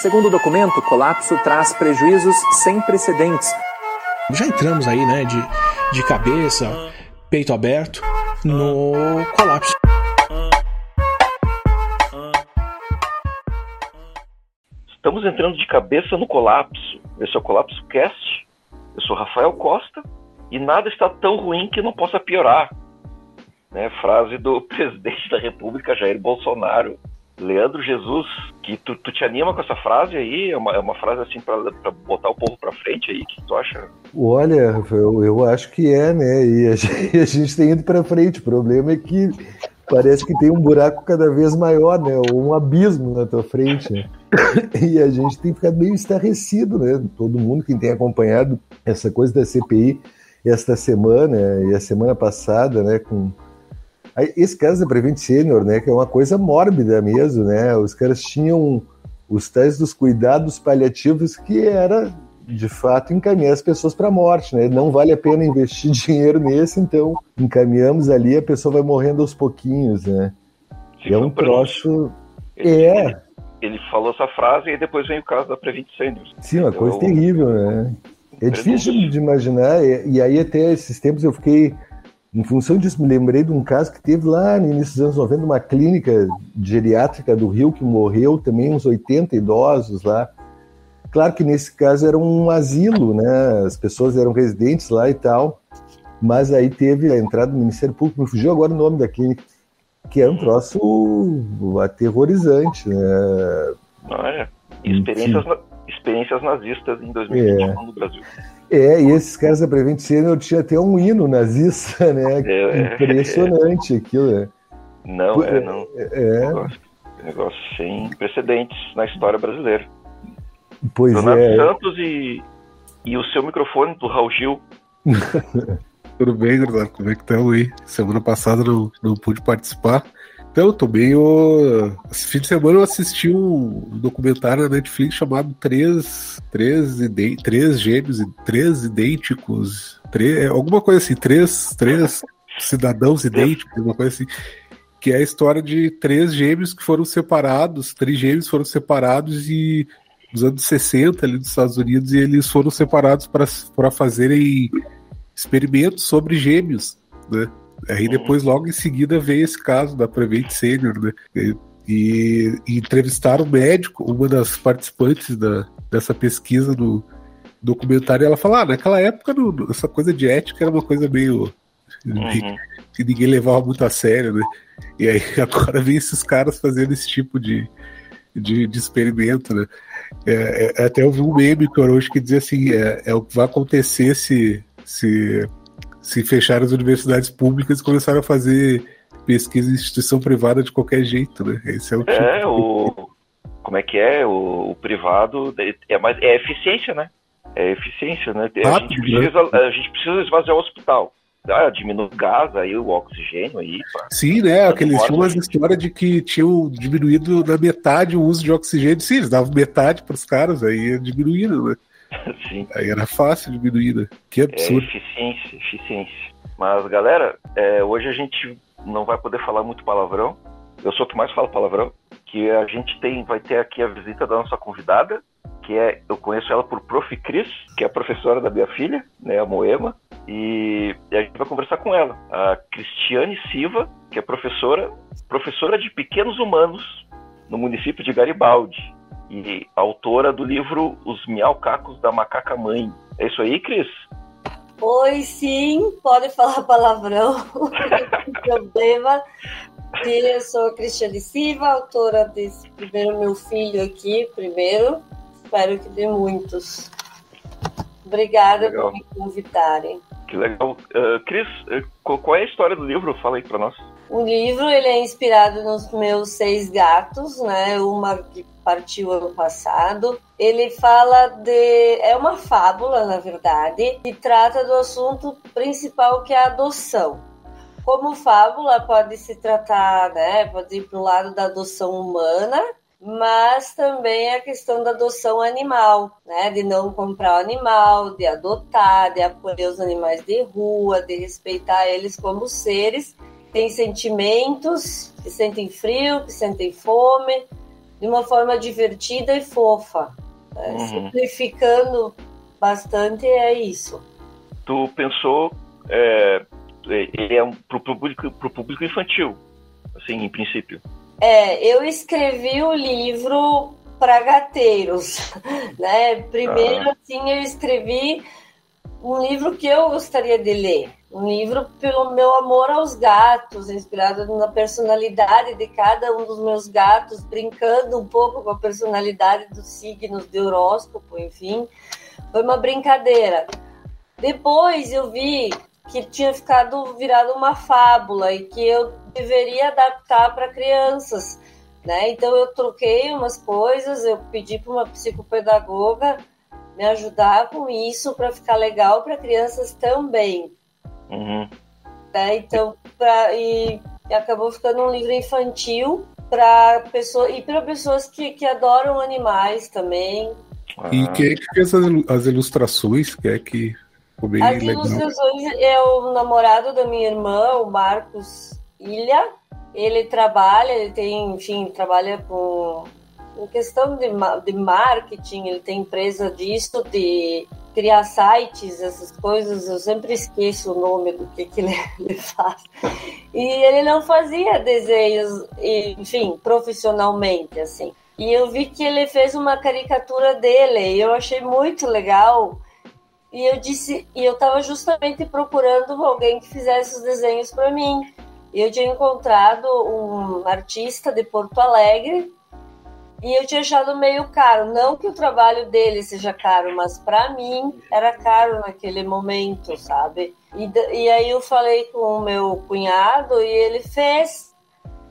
Segundo o documento, o colapso traz prejuízos sem precedentes. Já entramos aí, né, de, de cabeça, peito aberto, no colapso. Estamos entrando de cabeça no colapso. Esse é o Colapso Cast. Eu sou Rafael Costa e nada está tão ruim que não possa piorar. Né? Frase do presidente da República, Jair Bolsonaro. Leandro Jesus, que tu, tu te anima com essa frase aí? É uma, é uma frase assim para botar o povo para frente aí? O que tu acha? Olha, eu, eu acho que é, né? E a gente, a gente tem ido para frente. O problema é que parece que tem um buraco cada vez maior, né? Ou um abismo na tua frente. Né? E a gente tem ficado meio estarrecido, né? Todo mundo que tem acompanhado essa coisa da CPI esta semana e a semana passada, né? Com esse caso da Prevent Senior, né? Que é uma coisa mórbida mesmo, né? Os caras tinham os tais dos cuidados paliativos que era de fato encaminhar as pessoas para a morte, né? Não vale a pena investir dinheiro nesse, então encaminhamos ali, a pessoa vai morrendo aos pouquinhos, né? é um troço. Ele, é. Ele, falou essa frase e depois vem o caso da Prevent Senior. Sim, uma coisa eu... terrível, né? É difícil de imaginar, e, e aí até esses tempos eu fiquei em função disso, me lembrei de um caso que teve lá no início dos anos 90, uma clínica geriátrica do Rio que morreu também uns 80 idosos lá. Claro que nesse caso era um asilo, né? As pessoas eram residentes lá e tal. Mas aí teve a entrada do Ministério Público, me fugiu agora o nome da clínica, que é um troço aterrorizante, né? Olha, experiências, experiências nazistas em 2021 é. no Brasil. É, e esses caras da Prevent Senior tinha até um hino nazista, né? É, é. Impressionante é, aquilo, né? Não, é, não. É. Negócio, negócio sem precedentes na história brasileira. Pois Leonardo é. Santos e, e o seu microfone do Raul Gil. Tudo bem, Leonardo? Como é que estão aí? Semana passada não, não pude participar. Então, eu tomei o. Esse fim de semana eu assisti um documentário na Netflix chamado Três, três, três Gêmeos, Três Idênticos. Três... Alguma coisa assim, três, três cidadãos idênticos, alguma coisa assim. Que é a história de três gêmeos que foram separados, três gêmeos foram separados e nos anos 60 ali dos Estados Unidos e eles foram separados para fazerem experimentos sobre gêmeos, né? Aí depois, logo em seguida, veio esse caso da Prevent Senior, né? E, e, entrevistaram o médico, uma das participantes da, dessa pesquisa no documentário, e ela falou: ah, naquela época no, essa coisa de ética era uma coisa meio. Uhum. que ninguém levava muito a sério, né? E aí agora vem esses caras fazendo esse tipo de, de, de experimento, né? É, é, até eu vi um meme que eu hoje que dizia assim: é, é o que vai acontecer se, se se fecharam as universidades públicas e começaram a fazer pesquisa em instituição privada de qualquer jeito, né? Esse é o tipo. É, o. Como é que é? O, o privado é, mais, é eficiência, né? É eficiência, né? A, Rápido, gente, né? precisa, né? a gente precisa esvaziar o hospital. Ah, diminui o gás, aí o oxigênio aí. Pá. Sim, né? Aqueles tinham umas histórias de que tinham diminuído na metade o uso de oxigênio. Sim, eles davam metade para os caras, aí diminuindo, né? Sim. Aí era fácil diminuir, né? Que absurdo. É eficiência, eficiência. Mas, galera, é, hoje a gente não vai poder falar muito palavrão. Eu sou o que mais falo palavrão. Que a gente tem, vai ter aqui a visita da nossa convidada, que é, eu conheço ela por Prof. Cris, que é a professora da minha filha, né, a Moema, e, e a gente vai conversar com ela. A Cristiane Silva, que é professora, professora de pequenos humanos no município de Garibaldi e autora do livro Os Miaucacos da Macaca Mãe. É isso aí, Cris? Oi, sim, pode falar palavrão, não problema. Eu sou Cristiane Silva, autora desse primeiro meu filho aqui, primeiro. Espero que dê muitos. Obrigada legal. por me convidarem. Que legal. Uh, Cris, uh, qual é a história do livro? Fala aí para nós. O livro ele é inspirado nos meus seis gatos, né? Uma que partiu ano passado. Ele fala de. É uma fábula, na verdade, que trata do assunto principal que é a adoção. Como fábula, pode se tratar, né? Pode ir para o lado da adoção humana, mas também a questão da adoção animal, né? De não comprar o animal, de adotar, de acolher os animais de rua, de respeitar eles como seres, têm sentimentos, que sentem frio, que sentem fome, de uma forma divertida e fofa. Né? Uhum. Simplificando bastante é isso. Tu pensou é, ele é um, pro, público, pro público infantil, assim, em princípio. É, eu escrevi o livro para gateiros, né? Primeiro, Ah. assim, eu escrevi um livro que eu gostaria de ler. Um livro pelo meu amor aos gatos, inspirado na personalidade de cada um dos meus gatos, brincando um pouco com a personalidade dos signos de horóscopo, enfim. Foi uma brincadeira. Depois eu vi que tinha ficado virado uma fábula e que eu deveria adaptar para crianças, né? Então eu troquei umas coisas, eu pedi para uma psicopedagoga me ajudar com isso para ficar legal para crianças também, Uhum. né? Então pra, e, e acabou ficando um livro infantil para pessoa e para pessoas que, que adoram animais também. E Ah, quem é que fez as ilu- as ilustrações? Quem é que ficou bem As legal? ilustrações é o namorado da minha irmã, o Marcos Ilha. Ele trabalha, ele tem, enfim, trabalha com em questão de, de marketing, ele tem empresa disso, de criar sites, essas coisas, eu sempre esqueço o nome do que, que ele, ele faz. E ele não fazia desenhos, enfim, profissionalmente, assim. E eu vi que ele fez uma caricatura dele, e eu achei muito legal. E eu disse, e eu estava justamente procurando alguém que fizesse os desenhos para mim. E eu tinha encontrado um artista de Porto Alegre e eu tinha achado meio caro. Não que o trabalho dele seja caro, mas para mim era caro naquele momento, sabe? E, e aí eu falei com o meu cunhado e ele fez,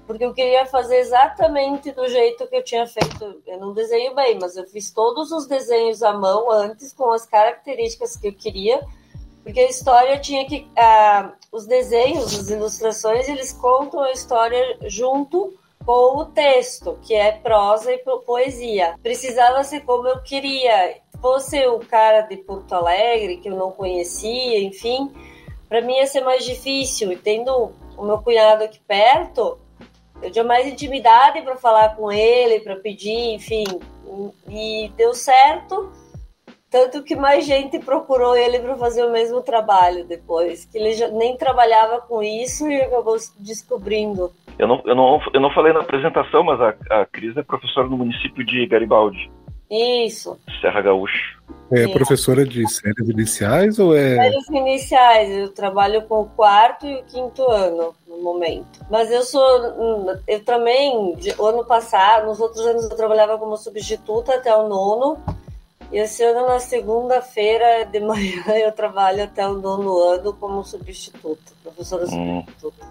porque eu queria fazer exatamente do jeito que eu tinha feito. Eu não desenho bem, mas eu fiz todos os desenhos à mão antes, com as características que eu queria, porque a história tinha que. ah, os desenhos, as ilustrações, eles contam a história junto com o texto, que é prosa e po- poesia. Precisava ser como eu queria. Fosse o cara de Porto Alegre, que eu não conhecia, enfim, para mim ia ser mais difícil. E tendo o meu cunhado aqui perto, eu tinha mais intimidade para falar com ele, para pedir, enfim. E deu certo. Tanto que mais gente procurou ele para fazer o mesmo trabalho depois, que ele já nem trabalhava com isso e acabou se descobrindo. Eu não, eu, não, eu não falei na apresentação, mas a, a Cris é professora no município de Garibaldi, Isso. Serra Gaúcha. É Sim. professora de séries iniciais ou é. Séries iniciais, eu trabalho com o quarto e o quinto ano no momento. Mas eu sou, eu também, de- ano passado, nos outros anos eu trabalhava como substituta até o nono. E esse ano, na segunda-feira de manhã, eu trabalho até o nono ano como substituta, professora Hum. substituta.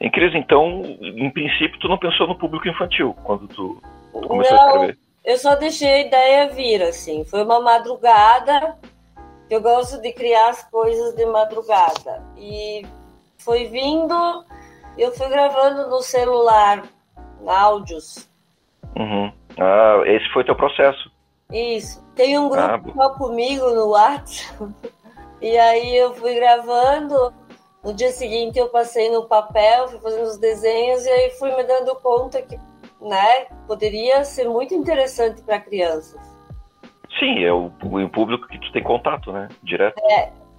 Em Cris, então, em princípio, tu não pensou no público infantil quando tu começou a Não, escrever. eu só deixei a ideia vir, assim. Foi uma madrugada. Eu gosto de criar as coisas de madrugada. E foi vindo, eu fui gravando no celular áudios. Uhum. Ah, esse foi teu processo. Isso. Tem um grupo Ah, só comigo no WhatsApp. E aí eu fui gravando. No dia seguinte eu passei no papel, fui fazendo os desenhos e aí fui me dando conta que, né, poderia ser muito interessante para crianças. Sim, é o, o público que tu tem contato, né? Direto.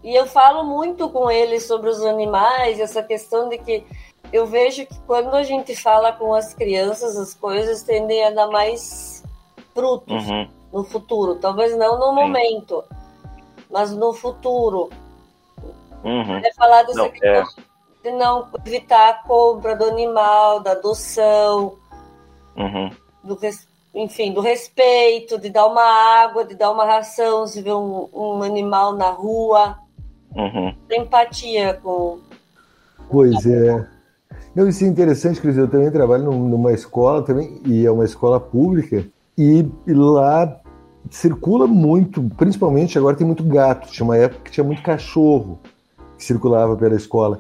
E eu falo muito com eles sobre os animais, essa questão de que eu vejo que quando a gente fala com as crianças, as coisas tendem a dar mais frutos Uhum. No futuro. Talvez não no Sim. momento, mas no futuro. Uhum. É falar dessa Não, questão de não evitar a compra do animal, da adoção, Uhum. do res- enfim, do respeito, de dar uma água, de dar uma ração, se vê um, um animal na rua, Uhum. empatia com Pois é. Não, isso é interessante, Cris. Eu também trabalho num- numa escola também, e é uma escola pública, e, lá circula muito, principalmente agora tem muito gato. Tinha uma época que tinha muito cachorro que circulava pela escola.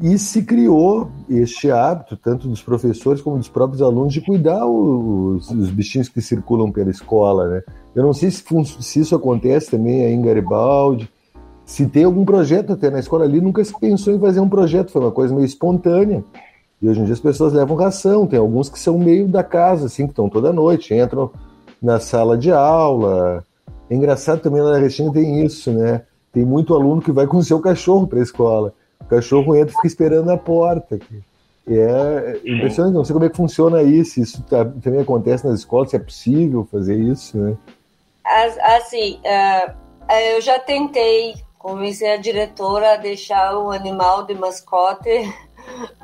E se criou este hábito, tanto dos professores como dos próprios alunos, de cuidar os, os bichinhos que circulam pela escola, né? Eu não sei se, se isso acontece também aí em Garibaldi, se tem algum projeto até na escola ali, nunca se pensou em fazer um projeto, foi uma coisa meio espontânea. E hoje em dia as pessoas levam ração, tem alguns que são meio da casa, assim, que estão toda noite, entram na sala de aula. É engraçado também na Restinga tem isso, né? Tem muito aluno que vai com o seu cachorro para a escola. O cachorro entra e fica esperando na porta. É impressionante, não sei como é que funciona isso. Isso tá, também acontece nas escolas, se é possível fazer isso, né? Assim, uh, eu já tentei convencer a diretora a deixar o animal de mascote,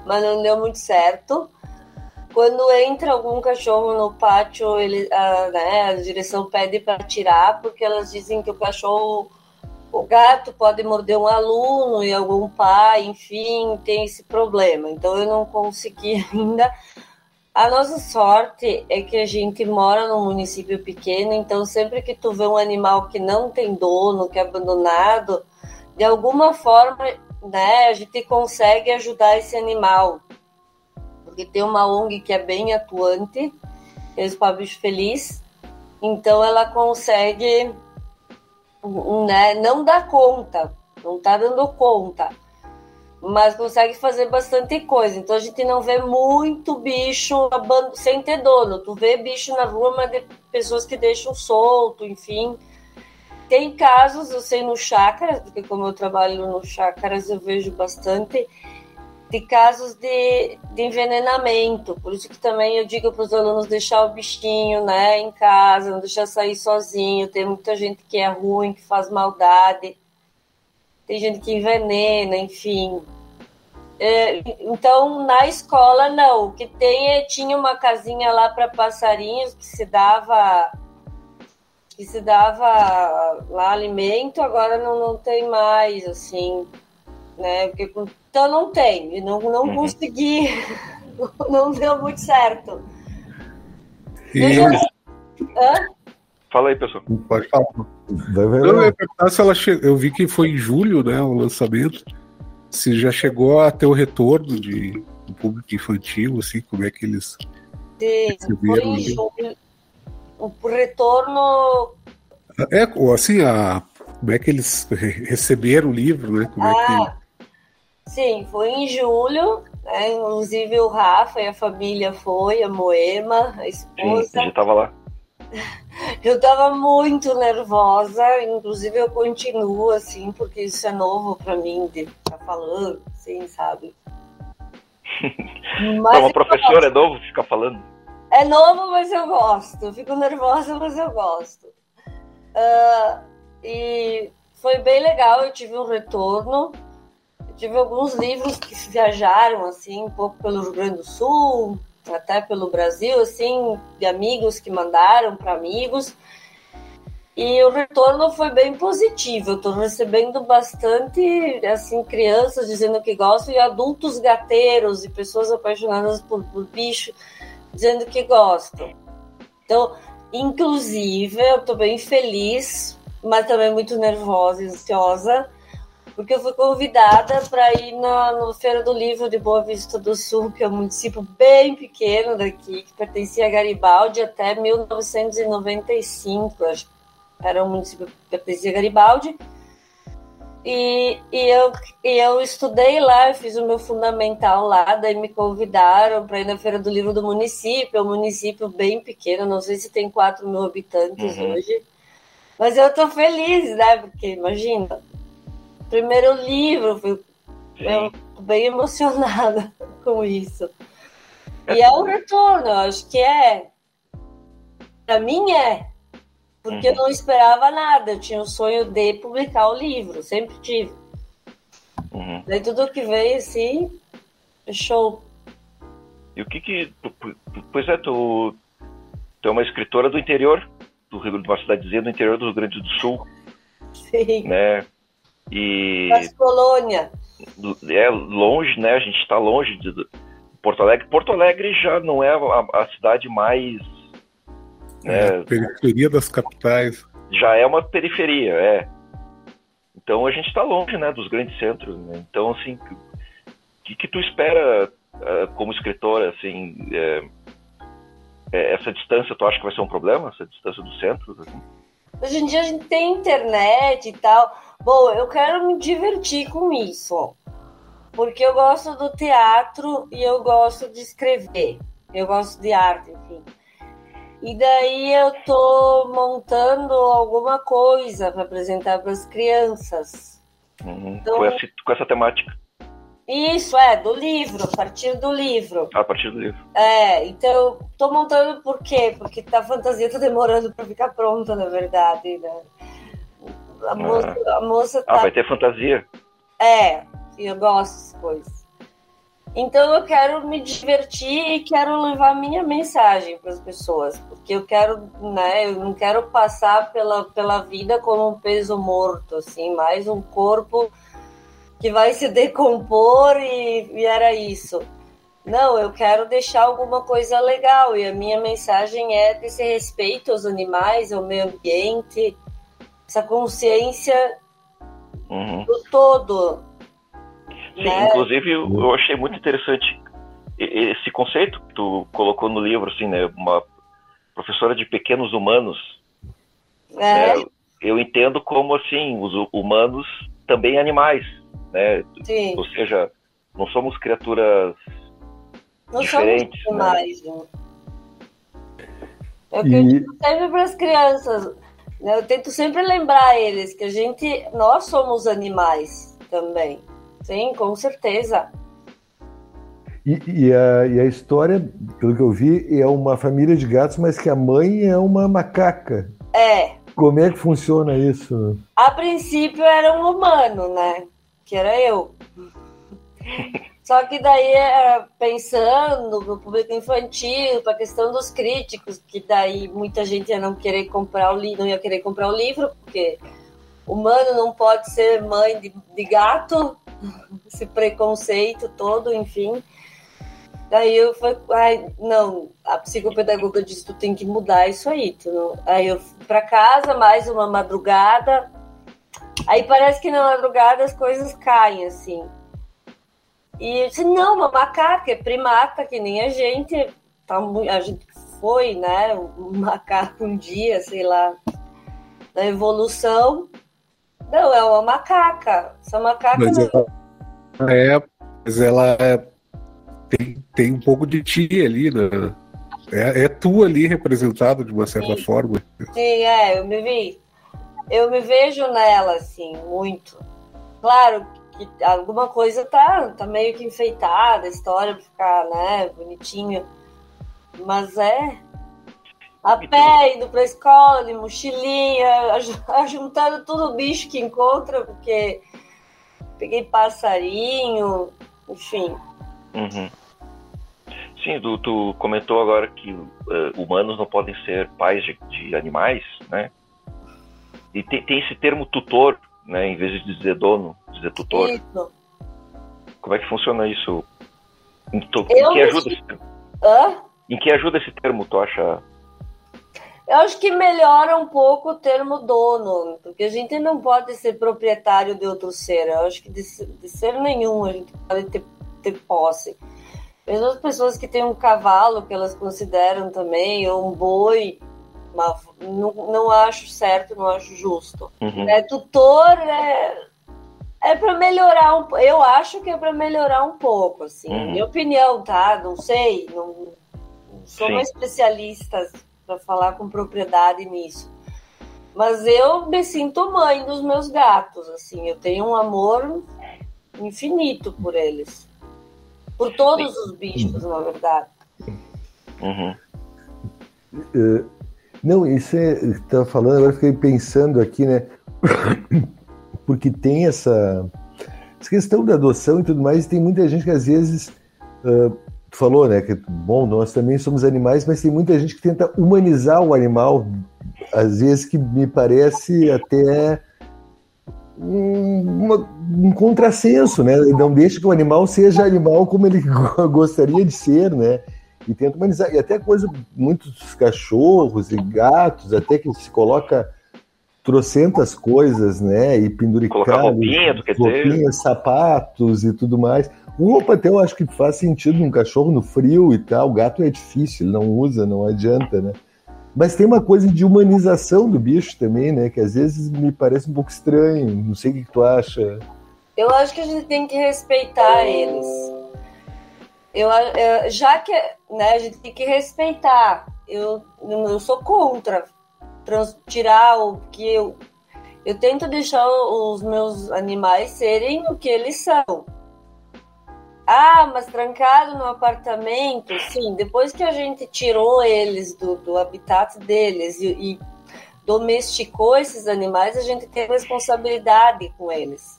mas não deu muito certo. Quando entra algum cachorro no pátio, ele, a, né, a direção pede para tirar, porque elas dizem que o cachorro, o gato pode morder um aluno e algum pai, enfim, tem esse problema. Então eu não consegui ainda. A nossa sorte é que a gente mora num município pequeno, então sempre que tu vê um animal que não tem dono, que é abandonado, de alguma forma, né, a gente consegue ajudar esse animal porque tem uma ONG que é bem atuante, que é o Bicho Feliz, então ela consegue né, não dar conta, não está dando conta, mas consegue fazer bastante coisa. Então a gente não vê muito bicho sem ter dono. Tu vê bicho na rua, mas de pessoas que deixam solto, enfim. Tem casos, eu sei no chácaras, porque como eu trabalho no chácaras, eu vejo bastante de casos de, de envenenamento. Por isso que também eu digo para os alunos deixar o bichinho né, em casa, não deixar sair sozinho. Tem muita gente que é ruim, que faz maldade. Tem gente que envenena, enfim. É, então, na escola, não. O que tem é, tinha uma casinha lá para passarinhos que se dava que se dava lá alimento, agora não, não tem mais, assim, né? Porque então não tem, não, não uhum. consegui, não deu muito certo. E... Hã? Fala aí, pessoal. Pode falar. Eu, ia se ela che... eu vi que foi em julho, né, o lançamento. Se já chegou a ter o retorno de do público infantil, assim, como é que eles Sim, foi em julho. O retorno é, assim, a, como é que eles receberam o livro, né? Como ah, é que ah, Sim, foi em julho, né? inclusive o Rafa e a família foi, a Moema, a esposa. Sim, eu estava lá. Eu estava muito nervosa, inclusive eu continuo assim, porque isso é novo para mim de estar tá falando, assim, sabe? Mas Como professor é novo ficar falando? É novo, mas eu gosto. Fico nervosa, mas eu gosto. Uh, e foi bem legal, eu tive um retorno tive alguns livros que viajaram assim um pouco pelo Rio Grande do Sul, até pelo Brasil, assim, de amigos que mandaram para amigos. E o retorno foi bem positivo. Eu estou recebendo bastante, assim, crianças dizendo que gostam e adultos gateiros e pessoas apaixonadas por, por bicho dizendo que gostam. Então, inclusive, eu estou bem feliz, mas também muito nervosa e ansiosa porque eu fui convidada para ir na no Feira do Livro de Boa Vista do Sul, que é um município bem pequeno daqui, que pertencia a Garibaldi até 1995, acho. Era um município que pertencia a Garibaldi. E, e, eu, e eu estudei lá, eu fiz o meu fundamental lá, daí me convidaram para ir na Feira do Livro do município, é um município bem pequeno, não sei se tem 4 mil habitantes uhum. hoje. Mas eu tô feliz, né? Porque imagina, primeiro livro, fui eu, bem emocionada com isso. E é um retorno, acho que é. Para mim é. Porque uhum. eu não esperava nada, eu tinha o sonho de publicar o livro, sempre tive. Uhum. Daí tudo que veio assim, show. E o que que. Pois é, tu, tu é uma escritora do interior, do Rio, de uma cidadezinha do interior do Rio Grande do Sul. Sim. Né? E. Das colônias. É longe, né? A gente está longe de Porto Alegre. Porto Alegre já não é a, a cidade mais. Né, periferia das capitais. Já é uma periferia, é. Então a gente está longe, né, dos grandes centros. Né? Então, assim, o que, que tu espera uh, como escritora, assim, é, é, essa distância, tu acha que vai ser um problema, essa distância dos centros? Assim? Hoje em dia a gente tem internet e tal. Bom, eu quero me divertir com isso. porque eu gosto do teatro e eu gosto de escrever. Eu gosto de arte, enfim. E daí eu tô montando alguma coisa para apresentar para as crianças. Uhum. Então, com, essa, com essa temática. Isso, é, do livro, a partir do livro. a partir do livro. É, então, tô montando por quê? Porque tá, a fantasia tá demorando para ficar pronta, na verdade, né? A moça, ah. a moça tá... Ah, vai ter fantasia? É, eu gosto dessas coisas. Então eu quero me divertir e quero levar minha mensagem para as pessoas, porque eu quero, né, eu não quero passar pela, pela vida como um peso morto, assim, mais um corpo que vai se decompor e, e era isso. Não, eu quero deixar alguma coisa legal e a minha mensagem é desse respeito aos animais, ao meio ambiente, essa consciência uhum. do todo, Sim, né? inclusive eu achei muito interessante esse conceito que tu colocou no livro, assim, né? Uma professora de pequenos humanos. É. Né? Eu entendo como, assim, os humanos também animais, né? Sim. Ou seja, não somos criaturas não diferentes. Somos animais, né? É o que e... eu digo sempre para as crianças. Né? Eu tento sempre lembrar eles que a gente, nós somos animais também. Sim, com certeza. E, e, a, e, a, história, pelo que eu vi, é uma família de gatos, mas que a mãe é uma macaca. É. Como é que funciona isso? A princípio era um humano, né? Que era eu. Só que daí, é, pensando no público infantil, para a questão dos críticos, que daí muita gente ia não querer comprar o livro, não ia querer comprar o livro, porque humano não pode ser mãe de, de gato, esse preconceito todo, enfim. Daí eu falei, ai, não, a psicopedagoga disse, tu tem que mudar isso aí. Tu não... Aí eu fui pra casa, mais uma madrugada. Aí parece que na madrugada as coisas caem, assim. E eu disse, não, uma macaca, é primata, que nem a gente. Tá, a gente foi, né, um macaco um dia, sei lá, na evolução. Não, é uma macaca. Essa macaca mas não... ela é, mas ela é, tem, tem um pouco de ti ali, né? É, é tu ali representado de uma certa Sim. forma. Sim, é, eu me vi. Eu me vejo nela, assim, muito. Claro que alguma coisa tá, tá meio que enfeitada, a história pra ficar, né, bonitinho. Mas é, a pé, indo pra escola, mochilinha, juntando tudo o bicho que encontra, porque peguei passarinho, enfim. Uhum. Sim, tu, tu, comentou agora que uh, humanos não podem ser pais de, de animais, né? E tem, tem, esse termo tutor, né? Em vez de dizer dono, dizer tutor. Isso. Como é que funciona isso? Em, tu, em que ajuda esse termo? Hã? Em que ajuda esse termo, tu acha? Eu acho que melhora um pouco o termo dono, porque a gente não pode ser proprietário de outro ser. Eu acho que de, de ser nenhum a gente pode ter, ter posse. Mesmo as pessoas que têm um cavalo, que elas consideram também, ou um boi, uma, não, não acho certo, não acho justo. Uhum. É, tutor é, é para melhorar um Eu acho que é para melhorar um pouco, assim. Uhum. Minha opinião, tá? Não sei, não, não sou Sim. uma especialista para falar com propriedade nisso. Mas eu me sinto mãe dos meus gatos, assim, eu tenho um amor infinito por eles. Por todos os bichos, na verdade. Uhum. Uh, não, isso é. Estava falando, agora fiquei pensando aqui, né? Porque tem essa, essa, questão da adoção e tudo mais, e tem muita gente que às vezes uh, falou, né? Que bom, nós também somos animais, mas tem muita gente que tenta humanizar o animal, às vezes que me parece até um, uma, um contrassenso, né? Não deixa que o animal seja animal como ele gostaria de ser, né? E tenta humanizar. E até coisa, muitos cachorros e gatos, até que se coloca trocentas coisas, né? E penduricado, roupinha, roupinhas, sapatos e tudo mais. Roupa até eu acho que faz sentido num cachorro no frio e tal. O gato é difícil, não usa, não adianta, né? Mas tem uma coisa de humanização do bicho também, né? Que às vezes me parece um pouco estranho. Não sei o que tu acha. Eu acho que a gente tem que respeitar eles. Eu, eu, já que né, a gente tem que respeitar, eu, eu sou contra trans, tirar o que eu. Eu tento deixar os meus animais serem o que eles são. Ah, mas trancado no apartamento, sim. Depois que a gente tirou eles do, do habitat deles e, e domesticou esses animais, a gente tem responsabilidade com eles.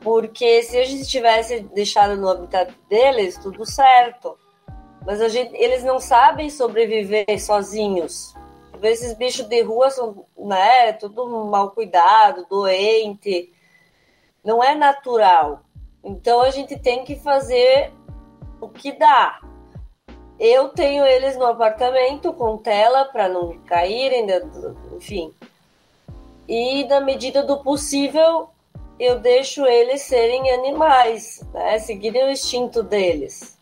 Porque se a gente tivesse deixado no habitat deles, tudo certo. Mas a gente, eles não sabem sobreviver sozinhos. Esses bichos de rua são, né, tudo mal cuidado, doente. Não é natural. Então a gente tem que fazer o que dá. Eu tenho eles no apartamento com tela para não caírem, enfim. E na medida do possível, eu deixo eles serem animais, né? seguirem o instinto deles.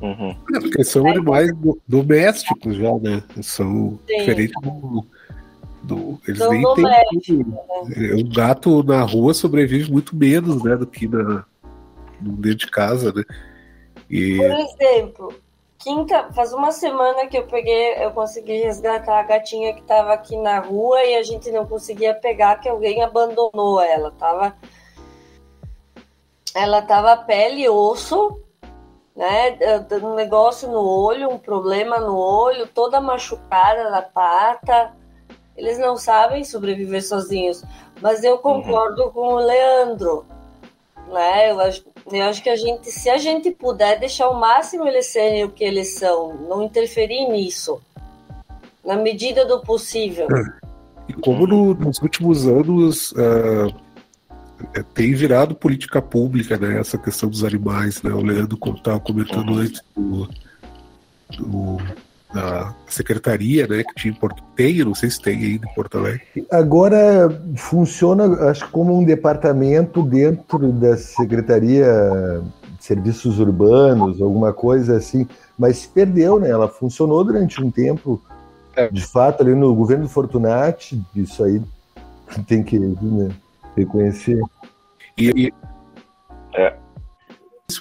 Uhum. É, porque são é. animais domésticos já, né? São Sim. diferentes do, do, eles são nem têm. Né? O gato na rua sobrevive muito menos, né? Do que na, dentro de casa, né? E... Por exemplo, quinta, faz uma semana que eu peguei, eu consegui resgatar a gatinha que estava aqui na rua e a gente não conseguia pegar, que alguém abandonou ela. Tava, ela tava pele e osso, né? Um negócio no olho, um problema no olho, toda machucada na pata. Eles não sabem sobreviver sozinhos. Mas eu concordo uhum. com o Leandro. Né? Eu acho, eu acho que a gente, se a gente puder deixar o máximo eles serem o que eles são, não interferir nisso, na medida do possível. E como no, nos últimos anos uh, tem virado política pública, né? Essa questão dos animais, né? O Leandro estava comentando antes do, do da secretaria, né, que tinha em Porto tem, não sei se tem ainda em Porto Alegre. Agora funciona, acho como um departamento dentro da secretaria de serviços urbanos, alguma coisa assim, mas se perdeu, né? Ela funcionou durante um tempo, é. de fato, ali no governo do Fortunati, isso aí tem que né, reconhecer. E, e é,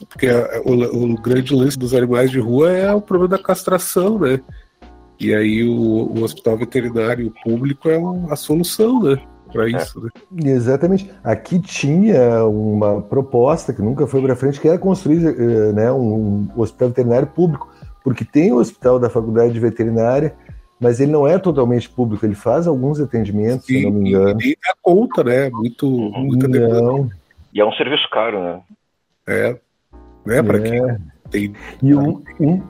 porque o, o, grande lance dos animais de rua é o problema da castração, né? E aí o, o hospital veterinário público é a solução, né? Para é. isso, né? Exatamente. Aqui tinha uma proposta que nunca foi para frente, que era construir eh, né, um, um hospital veterinário público, porque tem o hospital da faculdade de veterinária, mas ele não é totalmente público, ele faz alguns atendimentos, se não me engano. E a conta, né? Muito, muita demanda. E é um serviço caro, né? É né? Para é. quem tem. E, um, um,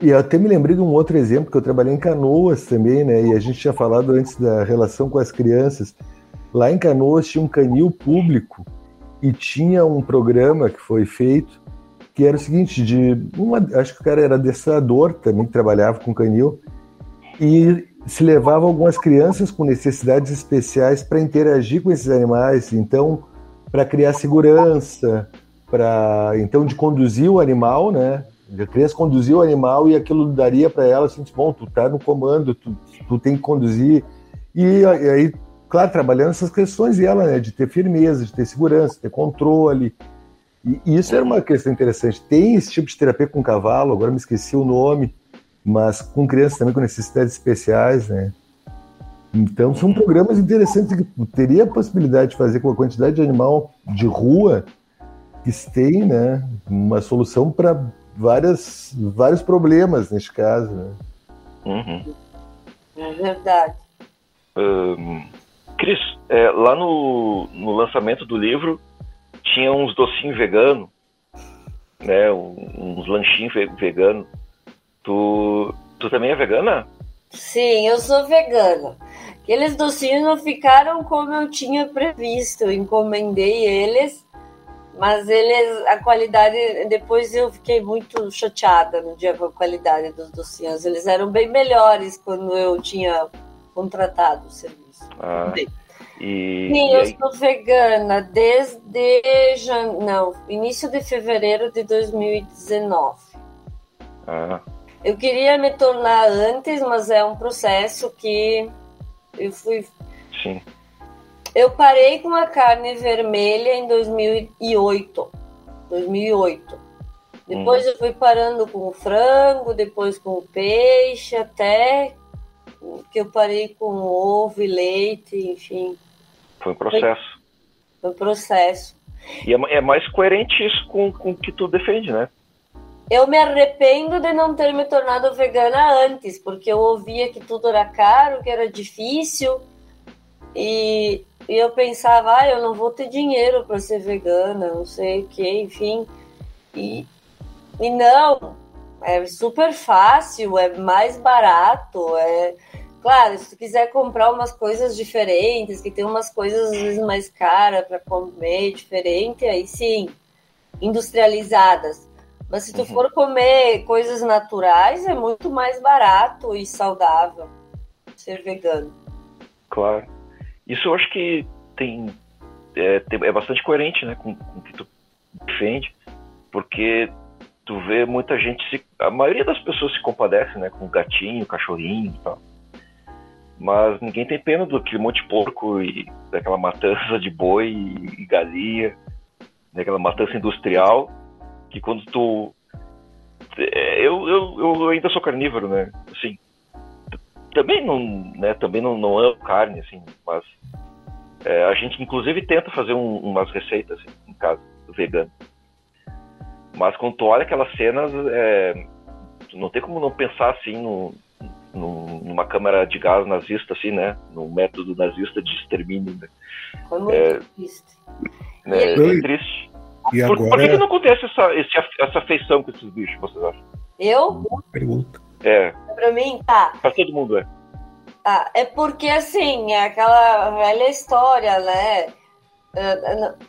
e até me lembrei de um outro exemplo que eu trabalhei em Canoas também, né? E a gente tinha falado antes da relação com as crianças. Lá em Canoas tinha um canil público e tinha um programa que foi feito que era o seguinte, de uma, acho que o cara era adestrador também trabalhava com canil e se levava algumas crianças com necessidades especiais para interagir com esses animais, então para criar segurança, para então de conduzir o animal, né? A criança conduzir o animal e aquilo daria para ela assim, bom, tu tá no comando, tu, tu tem que conduzir. E, e aí, claro, trabalhando essas questões dela, né? De ter firmeza, de ter segurança, de ter controle. E, isso era uma questão interessante. Tem esse tipo de terapia com cavalo, agora me esqueci o nome, mas com crianças também com necessidades especiais, né? Então são programas interessantes que teria a possibilidade de fazer com a quantidade de animal de rua que tem né, uma solução para vários problemas neste caso. Né? Uhum. É verdade. Um, Cris, é, lá no, no lançamento do livro tinha uns docinhos veganos, né, uns lanchinhos veganos. Tu, tu também é vegana? Sim, eu sou vegana. Aqueles docinhos não ficaram como eu tinha previsto. Eu encomendei eles mas eles, a qualidade, depois eu fiquei muito chateada no dia com a qualidade dos docinhos. Eles eram bem melhores quando eu tinha contratado o serviço. Ah, e, Sim, e eu aí... sou vegana desde jan... não, início de fevereiro de 2019. Ah. Eu queria me tornar antes, mas é um processo que eu fui Sim Eu parei com a carne vermelha em 2008. 2008. Depois hum. eu fui parando com o frango, depois com o peixe, até que eu parei com ovo e leite, enfim. Foi um processo. Foi um processo. E é, é mais coerente isso com, com o que tu defende, né? Eu me arrependo de não ter me tornado vegana antes, porque eu ouvia que tudo era caro, que era difícil, e, e eu pensava, ah, eu não vou ter dinheiro para ser vegana, não sei o que, enfim. E, e não, é super fácil, é mais barato, é claro, se tu quiser comprar umas coisas diferentes, que tem umas coisas às vezes mais caras para comer diferente, aí sim, industrializadas. Mas se tu uhum. for comer coisas naturais, é muito mais barato e saudável ser vegano. Claro. Isso eu acho que tem é, é bastante coerente, né, com, com o que tu defende, porque tu vê muita gente se, a maioria das pessoas se compadece, né, com gatinho, cachorrinho e tal. Mas ninguém tem pena do que monte de porco e daquela matança de boi e galinha, daquela matança industrial, que quando tu é, eu, eu, eu ainda sou carnívoro, né? Assim, também não, né? Também não, não amo carne, assim, mas é, a gente inclusive tenta fazer um, umas receitas assim, em casa, vegano. Mas quando tu olha aquelas cenas, é, não tem como não pensar assim no, no, numa câmara de gás nazista, assim, né? No método nazista de extermínio. Né? Foi muito é, triste. Né, é, é triste. E por, agora... por que, que, não acontece essa, esse, essa afeição com esses bichos, vocês acham? Eu? Boa pergunta. É. Pra mim, tá. Pra todo mundo, é. Ah, é porque, assim, é aquela velha história, né?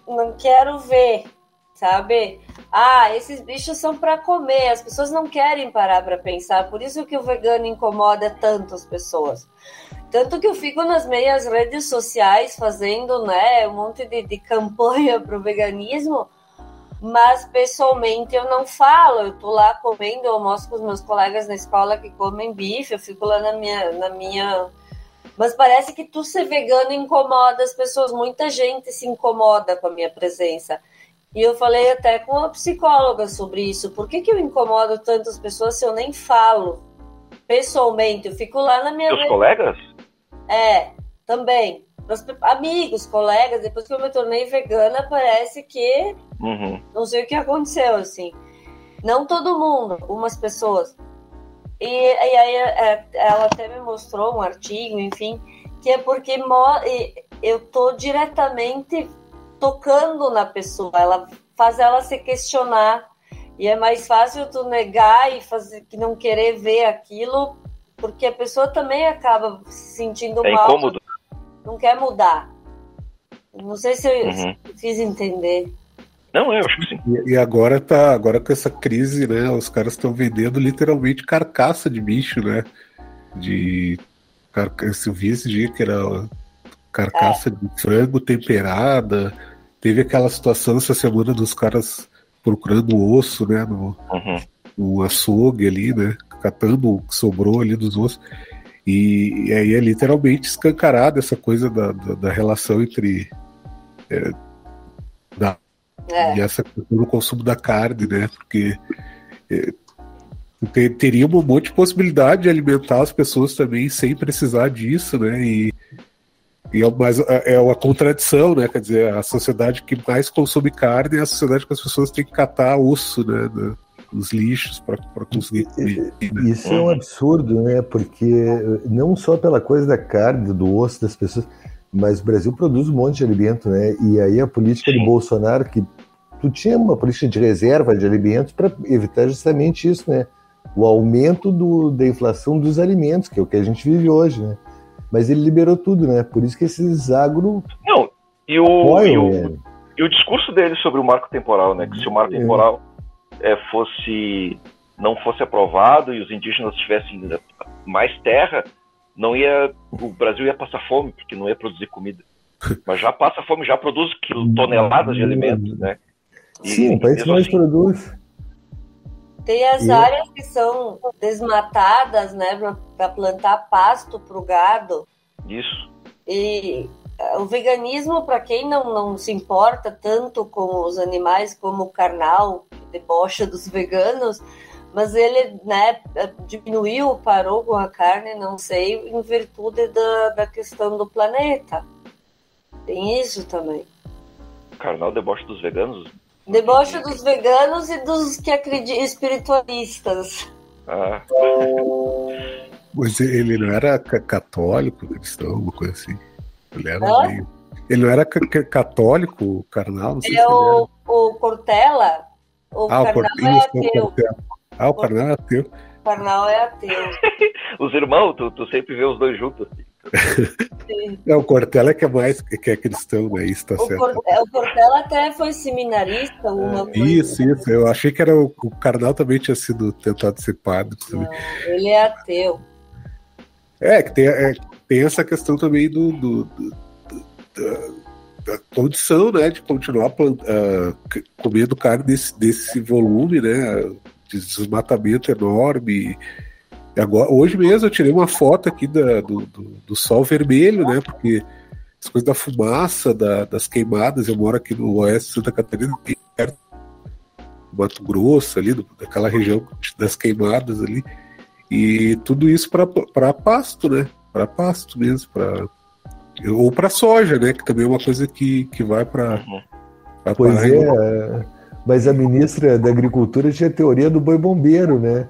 não, não quero ver, sabe? Ah, esses bichos são para comer. As pessoas não querem parar para pensar. Por isso que o vegano incomoda tanto as pessoas. Tanto que eu fico nas meias redes sociais fazendo, né, um monte de, de campanha pro veganismo, mas pessoalmente eu não falo. Eu tô lá comendo, eu mostro com os meus colegas na escola que comem bife, eu fico lá na minha, na minha. Mas parece que tu ser vegano incomoda as pessoas. Muita gente se incomoda com a minha presença. E eu falei até com a psicóloga sobre isso. Por que, que eu incomodo tantas pessoas se eu nem falo pessoalmente? Eu fico lá na minha. Seus colegas? É, também. Meus amigos, colegas, depois que eu me tornei vegana, parece que uhum. não sei o que aconteceu, assim. Não todo mundo, algumas pessoas. E, e aí é, ela até me mostrou um artigo, enfim, que é porque eu tô diretamente tocando na pessoa, ela faz ela se questionar. E é mais fácil tu negar e fazer que não querer ver aquilo, porque a pessoa também acaba se sentindo é mal. Incômodo. Não quer mudar. Não sei se eu uhum. fiz entender. Não, eu acho que sim. E agora tá, agora com essa crise, né? Os caras estão vendendo literalmente carcaça de bicho, né? De eu vi esse dia que era carcaça é. de frango temperada. Teve aquela situação essa semana dos caras procurando osso, né? No, uhum. no açougue ali, né? Catando o que sobrou ali dos ossos. E, e aí é literalmente escancarada essa coisa da, da, da relação entre. É, da, é. E essa no consumo da carne, né? Porque. É, teria um monte de possibilidade de alimentar as pessoas também sem precisar disso, né? E, e é, mais, é, é uma contradição, né? Quer dizer, a sociedade que mais consome carne é a sociedade que as pessoas têm que catar osso, né? Dos lixos para conseguir. Né? Isso é um absurdo, né? Porque não só pela coisa da carne, do osso das pessoas, mas o Brasil produz um monte de alimento, né? E aí a política Sim. de Bolsonaro, que tu tinha uma política de reserva de alimentos para evitar justamente isso, né? O aumento do, da inflação dos alimentos, que é o que a gente vive hoje, né? Mas ele liberou tudo, né? Por isso que esses agro. Não, e o, e o, e o discurso dele sobre o marco temporal, né? Que se o marco é. temporal é, fosse não fosse aprovado e os indígenas tivessem mais terra, não ia o Brasil ia passar fome porque não ia produzir comida. Mas já passa fome, já produz toneladas de alimentos, né? E, Sim, o país mais assim, produz. Tem as e... áreas que são desmatadas, né, para plantar pasto para o gado. Isso. E o veganismo, para quem não, não se importa tanto com os animais como o carnal, que debocha dos veganos, mas ele né, diminuiu, parou com a carne, não sei, em virtude da, da questão do planeta. Tem isso também. Carnal deboche dos veganos? Deboche dos veganos e dos que acreditam espiritualistas. Ah. Mas ele não era católico, cristão, alguma coisa assim. Ele era Hã? meio. Ele não era ca- cartólico, carnal? Não sei É se ele o, o Cortella, o. Ah, carnal é o ateu. Cortella. Ah, o carnal é ateu. O carnal é ateu. Os irmãos, tu, tu sempre vê os dois juntos. assim. Sim. É, o Cortella é que é mais que é cristão, né? Isso tá O, certo. Cor- é, o Cortella até foi seminarista, uma coisa. Isso, isso. Eu achei que era o, o carnal também tinha sido tentado ser padre. Não, ele é ateu. É, que tem, é, tem essa questão também do, do- do- da, da condição, né, de continuar plant, ah, c- comendo carne desse, desse volume, né, de desmatamento enorme. Agora, hoje mesmo eu tirei uma foto aqui da- do, do, do sol vermelho, né, porque as coisas da fumaça, da- das queimadas, eu moro aqui no oeste de Santa Catarina, perto do Mato Grosso, ali, do- daquela região das queimadas ali. E tudo isso para pasto, né? Para pasto mesmo, para ou para soja, né? Que também é uma coisa que, que vai para Uhum. Pois é, é, mas a ministra da Agricultura tinha a teoria do boi bombeiro, né?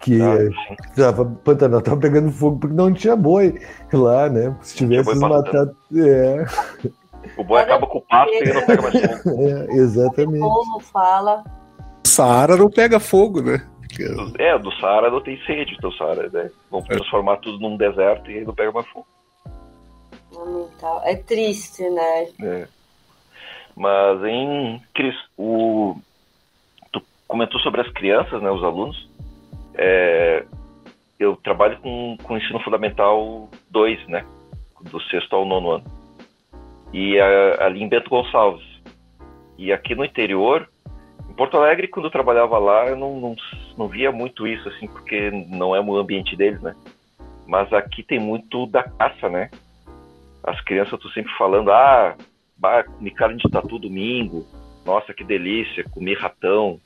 Que Ah, sim. tava, Pantanal tava pegando fogo porque não tinha boi lá, né? Se tivesse matado. É, O boi acaba com o pasto e ele não pega mais fogo. é, O exatamente. povo fala. Saara não pega fogo, né? É, do Saara não tem sede, então o Saara, né? Vão transformar tudo num deserto e aí não pega mais fogo. Fundamental. É triste, né? É. Mas em Cris, o tu comentou sobre as crianças, né, os alunos. É, eu trabalho com, com ensino fundamental 2, né, do sexto ao nono ano. E a- ali em Bento Gonçalves. E aqui no interior, em Porto Alegre, quando eu trabalhava lá, eu não, não, não via muito isso, assim, porque não é o ambiente deles, né? Mas aqui tem muito da caça, né? As crianças estão sempre falando, ah, bah, comi carne de tatu domingo, nossa, que delícia, comi ratão,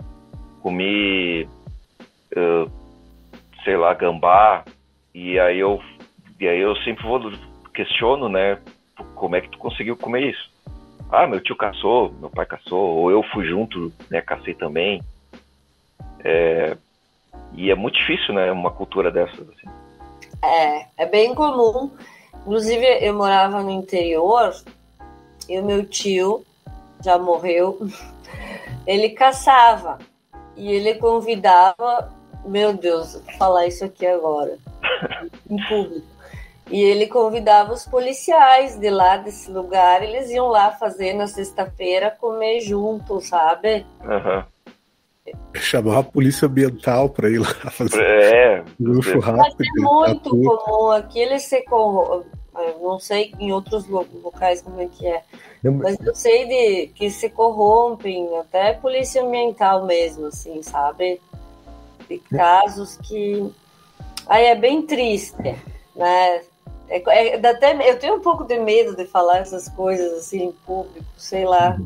comi, ah, sei lá, gambá, e aí eu, e aí eu sempre vou questiono, né, como é que tu conseguiu comer isso? Ah, meu tio caçou, meu pai caçou, ou eu fui junto, né, cacei também. É, e é muito difícil, né, uma cultura dessas, assim. É, é bem comum. Inclusive, eu morava no interior e o meu tio já morreu. Ele caçava e ele convidava. Meu Deus, vou falar isso aqui agora, em público. E ele convidava os policiais de lá desse lugar, eles iam lá fazer na sexta-feira comer junto, sabe? Aham. Chamar a polícia ambiental para ir lá fazer É, um Mas churrasco. é de muito tatu. comum aqui eles se corro... eu não sei em outros lo- locais como é que é, mas eu sei de que se corrompem, até polícia ambiental mesmo, assim, sabe? De casos que aí é bem triste, né? É, é- até, eu tenho um pouco de medo de falar essas coisas assim em público, sei lá.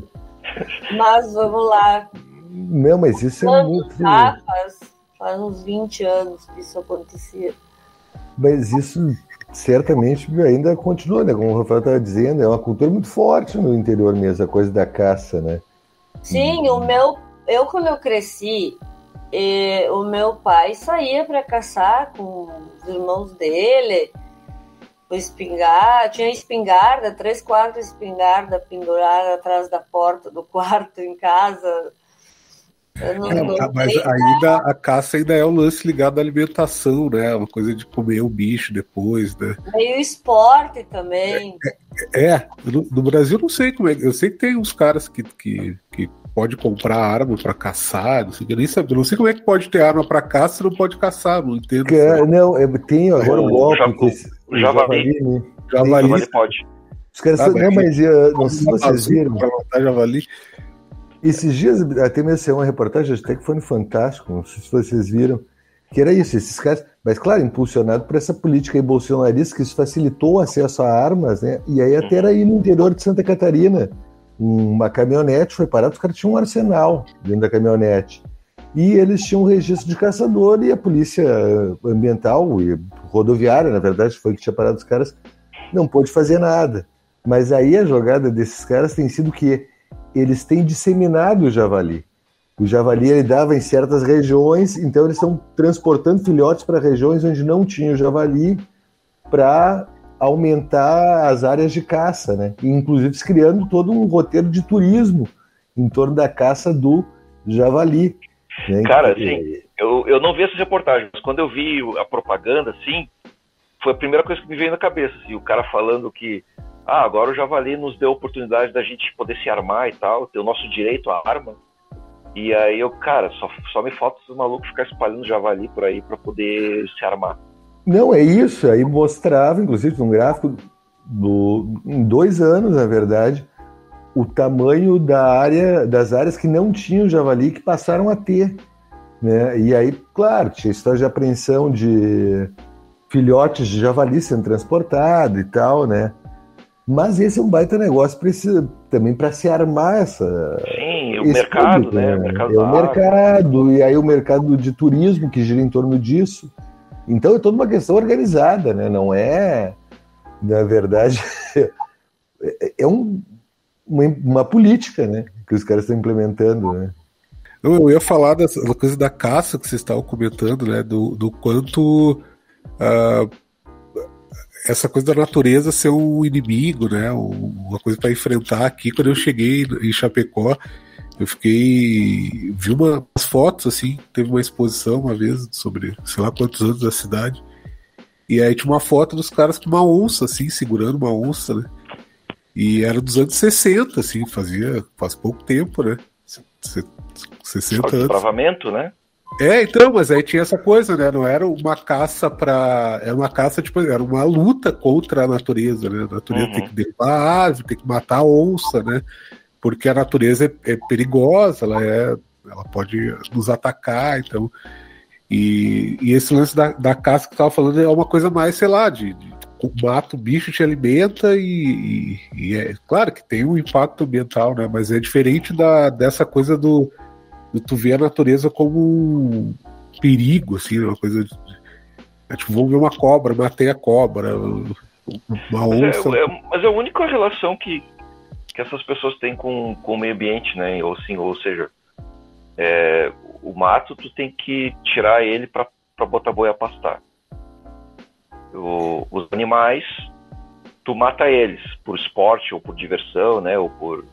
Mas vamos lá. Não, mas isso é muito. faz, faz uns 20 anos que isso acontecia. Mas isso certamente ainda continua, né? Como o Rafael estava dizendo, é uma cultura muito forte no interior mesmo, a coisa da caça, né? Sim, o meu, eu quando eu cresci, eh, o meu pai saía para caçar com os irmãos dele, com espingarda, tinha espingarda, três, quatro espingarda pendurada atrás da porta do quarto em casa. Eu não É, tô mas bem- ainda a caça ainda é um lance ligado à alimentação, né? Uma coisa de comer o bicho depois, né? meio esporte também. É, no, no Brasil eu não sei como é. Eu sei que tem uns caras que, que, que pode comprar arma pra caçar, não sei, eu nem sabia, não sei como é que pode ter arma pra caça e não pode caçar, não entendo. Que é- não, é- tem agora o O golpe. o javali. né? Javali, Javali pode. Os caras Ah, são- mas- não, mas não sei se vocês viram. Pra matar javali. Esses dias até me saiu uma reportagem, até que foi no Fantástico, não sei se vocês viram, que era isso, esses caras Mas, claro, impulsionado por essa política aí bolsonarista, que isso facilitou o acesso a armas, né? E aí até era aí no interior de Santa Catarina, uma caminhonete foi parada, os caras tinham um arsenal dentro da caminhonete. E eles tinham um registro de caçador e a polícia ambiental e rodoviária, na verdade, foi que tinha parado os caras, não pôde fazer nada. Mas aí a jogada desses caras tem sido que eles têm disseminado o javali. O javali ele dava em certas regiões, então eles estão transportando filhotes para regiões onde não tinha o javali para aumentar as áreas de caça, né? E, inclusive criando todo um roteiro de turismo em torno da caça do javali. Né? Cara, assim, eu, eu não vi essas reportagens, mas quando eu vi a propaganda, assim, foi a primeira coisa que me veio na cabeça, assim, o cara falando que ah, agora o javali nos deu a oportunidade da gente poder se armar e tal, ter o nosso direito à arma. E aí eu, cara, só, só me falta os malucos ficar espalhando javali por aí para poder se armar. Não, é isso. Aí mostrava, inclusive, num gráfico do, em dois anos, na verdade, o tamanho da área, das áreas que não tinham javali que passaram a ter. Né? E aí, claro, tinha história de apreensão de filhotes de javali sendo transportado e tal, né? Mas esse é um baita negócio precisa, também para se armar essa. Sim, o mercado, público, né? O mercado, é o mercado, e aí o mercado de turismo que gira em torno disso. Então é toda uma questão organizada, né? Não é, na verdade, é um, uma, uma, política, né? Que os caras estão implementando, né? Eu ia falar da coisa da caça que vocês estavam comentando, né? Do, do quanto uh, essa coisa da natureza ser um inimigo, né? Uma coisa para enfrentar aqui. Quando eu cheguei em Chapecó, eu fiquei. vi umas fotos, assim, teve uma exposição uma vez sobre sei lá quantos anos da cidade. E aí tinha uma foto dos caras com uma onça, assim, segurando uma onça, né? E era dos anos 60, assim, fazia faz pouco tempo, né? 60 anos. Desbravamento, né? É, então, mas aí tinha essa coisa, né? Não era uma caça para, Era uma caça, tipo, era uma luta contra a natureza, né? A natureza uhum. tem que derrubar a árvore, tem que matar a onça, né? Porque a natureza é, é perigosa, ela é. Ela pode nos atacar, então. E, e esse lance da, da caça que eu tava falando é uma coisa mais, sei lá, de, de mata o bicho, te alimenta e, e, e, é claro que tem um impacto ambiental, né? Mas é diferente da, dessa coisa do tu vê a natureza como um perigo, assim, uma coisa. De, é, tipo, vamos ver uma cobra, matei a cobra, uma onça. Mas é, é, mas é a única relação que, que essas pessoas têm com, com o meio ambiente, né? Ou, assim, ou seja, é, o mato tu tem que tirar ele para botar boi a pastar. O, os animais, tu mata eles por esporte ou por diversão, né? Ou por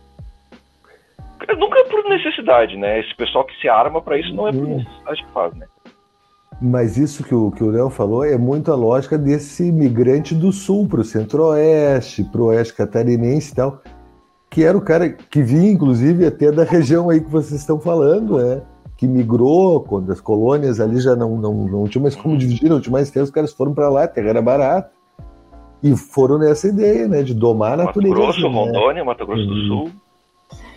Nunca é por necessidade, né? Esse pessoal que se arma para isso não é por necessidade que faz, né? Mas isso que o, que o Léo falou é muito a lógica desse migrante do sul para o centro-oeste, para o oeste catarinense e tal, que era o cara que vinha, inclusive, até da região aí que vocês estão falando, né? Que migrou, quando as colônias ali já não, não, não tinha mais como dividir, não tinha mais tempo, os caras foram para lá, a terra era barata. E foram nessa ideia, né? De domar a natureza. Mato Grosso, né? Rondônia, Mato Grosso do uhum. Sul.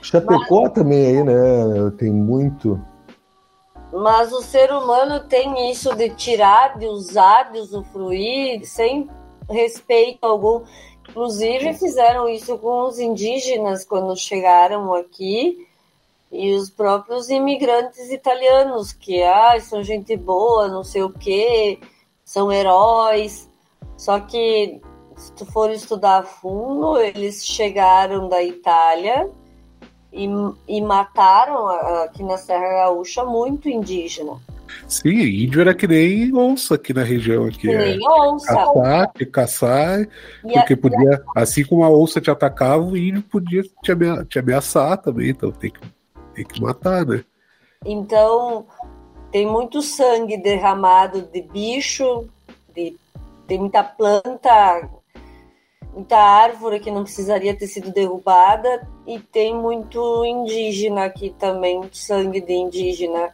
Chapecó Mas... também aí, né? Tem muito. Mas o ser humano tem isso de tirar, de usar, de usufruir, sem respeito algum. Inclusive fizeram isso com os indígenas quando chegaram aqui e os próprios imigrantes italianos, que ah, são gente boa, não sei o quê, são heróis. Só que se tu for estudar a fundo, eles chegaram da Itália e, e mataram aqui na Serra Gaúcha muito indígena. Sim, índio era que nem onça aqui na região. Aqui, que nem é. onça. Caçar, que caçar, e porque a, podia, a... assim como a onça te atacava, o índio podia te, amea te ameaçar também, então tem que, tem que matar, né? Então, tem muito sangue derramado de bicho, de, tem muita planta muita árvore que não precisaria ter sido derrubada e tem muito indígena aqui também, sangue de indígena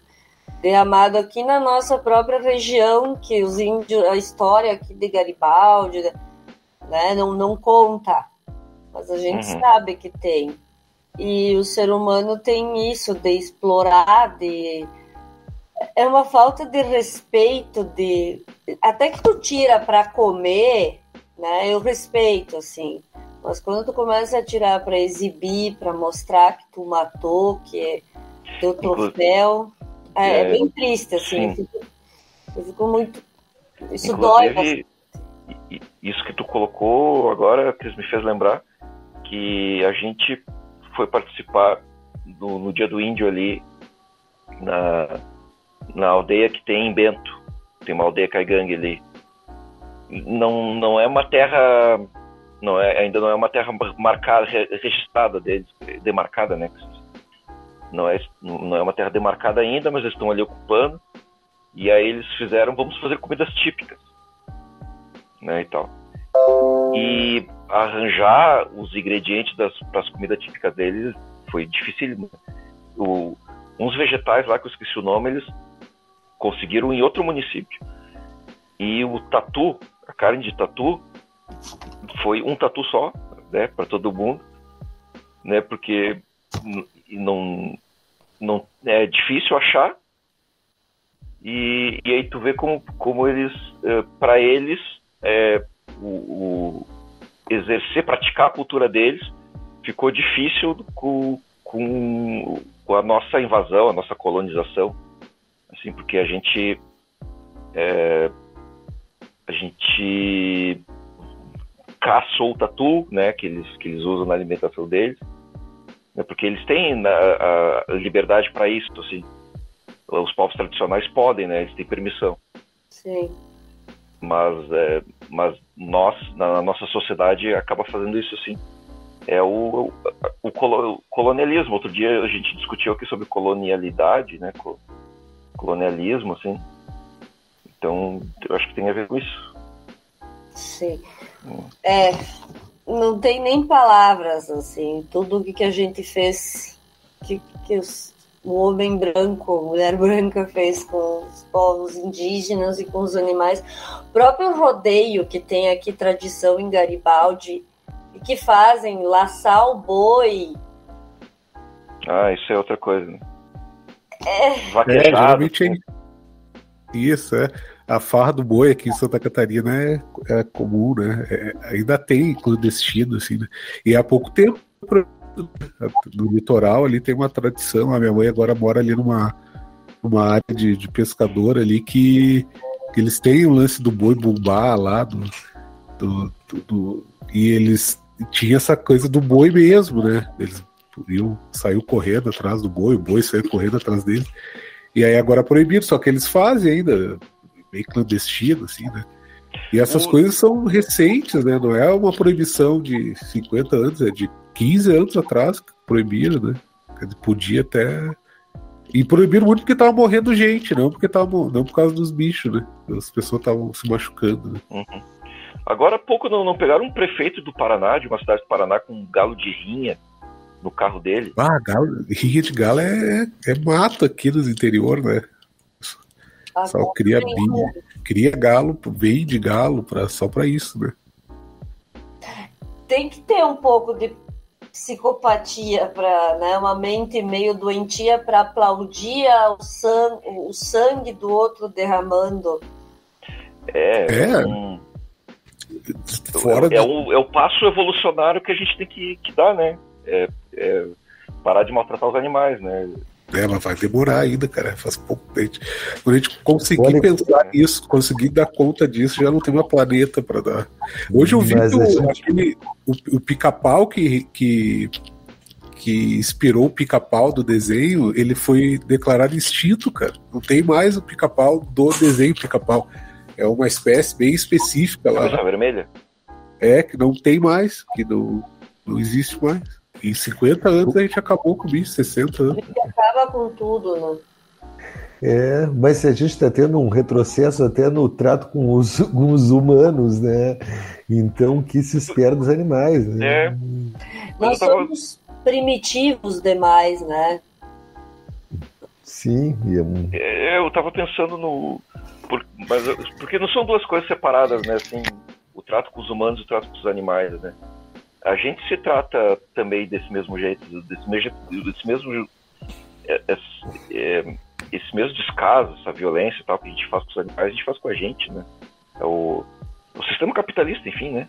derramado aqui na nossa própria região, que os índios, a história aqui de Garibaldi, né, não, não conta, mas a gente uhum. sabe que tem. E o ser humano tem isso de explorar, de é uma falta de respeito de até que tu tira para comer, né? Eu respeito assim, mas quando tu começa a tirar para exibir, para mostrar que tu matou, que é teu troféu, é, é, é bem triste assim. Eu fico, eu fico, muito isso Inclusive, dói. Isso que tu colocou agora, que me fez lembrar que a gente foi participar no, no dia do índio ali na na aldeia que tem em Bento. Tem uma aldeia caigangue ali. Não, não é uma terra. Não é, ainda não é uma terra marcada, registrada deles, demarcada, né? Não é, não é uma terra demarcada ainda, mas eles estão ali ocupando. E aí eles fizeram, vamos fazer comidas típicas. Né, e tal. E arranjar os ingredientes para as comidas típicas deles foi difícil. O, uns vegetais lá que eu esqueci o nome, eles conseguiram em outro município. E o tatu, a carne de tatu, foi um tatu só, né, para todo mundo, né, porque não, não é difícil achar. E, e aí tu vê como, como eles, é, para eles, é, o, o, exercer, praticar a cultura deles ficou difícil com, com, com a nossa invasão, a nossa colonização assim, porque a gente é, a gente caçou o tatu, né, que eles que eles usam na alimentação deles, né, porque eles têm a, a liberdade para isso, assim. Os povos tradicionais podem, né, eles têm permissão. Sim. Mas é, mas nós na nossa sociedade acaba fazendo isso assim. É o, o, o colonialismo. Outro dia a gente discutiu aqui sobre colonialidade, né? colonialismo, assim. Então, eu acho que tem a ver com isso. Sim. É, não tem nem palavras, assim. Tudo o que a gente fez, que, que os, o homem branco, a mulher branca fez com os povos indígenas e com os animais. O próprio rodeio, que tem aqui tradição em Garibaldi, e que fazem laçar o boi. Ah, isso é outra coisa. Né? É, geralmente é isso, é. A farra do boi aqui em Santa Catarina é, é comum, né? É, ainda tem clandestino, assim, né? E há pouco tempo, no litoral ali tem uma tradição. A minha mãe agora mora ali numa, numa área de, de pescador ali que, que, eles têm o lance do boi bombar lá, do, do, do, do e eles tinha essa coisa do boi mesmo, né? Eles saiu correndo atrás do boi, o boi saiu correndo atrás dele. E aí agora é proibido, só que eles fazem ainda, meio clandestino, assim, né? E essas o... coisas são recentes, né? Não é uma proibição de 50 anos, é de 15 anos atrás que proibiram, né? Podia até. E proibiram muito porque tava morrendo gente, não porque tava não por causa dos bichos, né? As pessoas estavam se machucando, né? Uhum. Agora há pouco não, não pegaram um prefeito do Paraná, de uma cidade do Paraná, com um galo de rinha no carro dele. Ah, galo, rinha de galo é, é mato aqui nos interior, né? Ah, só cria, binho, cria galo, vende galo pra, só para isso, né? Tem que ter um pouco de psicopatia para, né, uma mente meio doentia para aplaudir o sangue, o sangue do outro derramando. É. é. Um... Fora é, é, o, é o passo evolucionário que a gente tem que, que dar, né? É, é, parar de maltratar os animais, né? É, mas vai demorar ainda, cara. Faz pouco tempo. Quando a gente conseguir Olha, pensar que... nisso, conseguir dar conta disso, já não tem uma planeta para dar. Hoje eu vi que o, gente... aquele, o, o pica-pau que, que, que inspirou o pica-pau do desenho, ele foi declarado extinto, cara. Não tem mais o pica-pau do desenho pica-pau. É uma espécie bem específica lá. Vermelha? É, que não tem mais, que não, não existe mais. Em 50 anos a gente acabou com o bicho, 60 anos. A gente acaba com tudo, né? É, mas se a gente está tendo um retrocesso até no trato com os, com os humanos, né? Então, o que se espera dos animais? Né? É. Nós somos primitivos demais, né? Sim. É... é eu estava pensando no. Por, mas, porque não são duas coisas separadas, né? Assim, o trato com os humanos e o trato com os animais, né? A gente se trata também desse mesmo jeito, desse mesmo, desse mesmo é, é, é, esse mesmo descaso, essa violência e tal que a gente faz com os animais, a gente faz com a gente, né? É o, o sistema capitalista, enfim, né?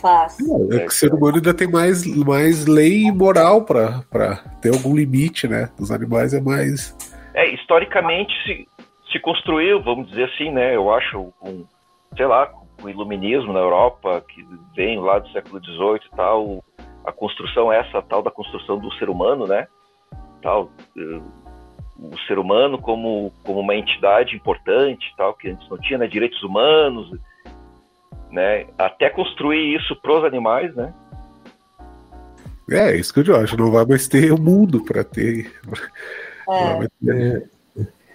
Faz. É que o ser humano ainda tem mais, mais lei e moral para ter algum limite, né? Os animais é mais. É, historicamente se, se construiu, vamos dizer assim, né? Eu acho, com, sei lá, com o iluminismo na Europa, que vem lá do século XVIII e tal, a construção, essa tal da construção do ser humano, né? Tal, eh, o ser humano como, como uma entidade importante, tal, que antes não tinha, né? Direitos humanos, né? Até construir isso para os animais, né? É, isso que eu acho. Não vai mais ter o mundo para ter. É. É.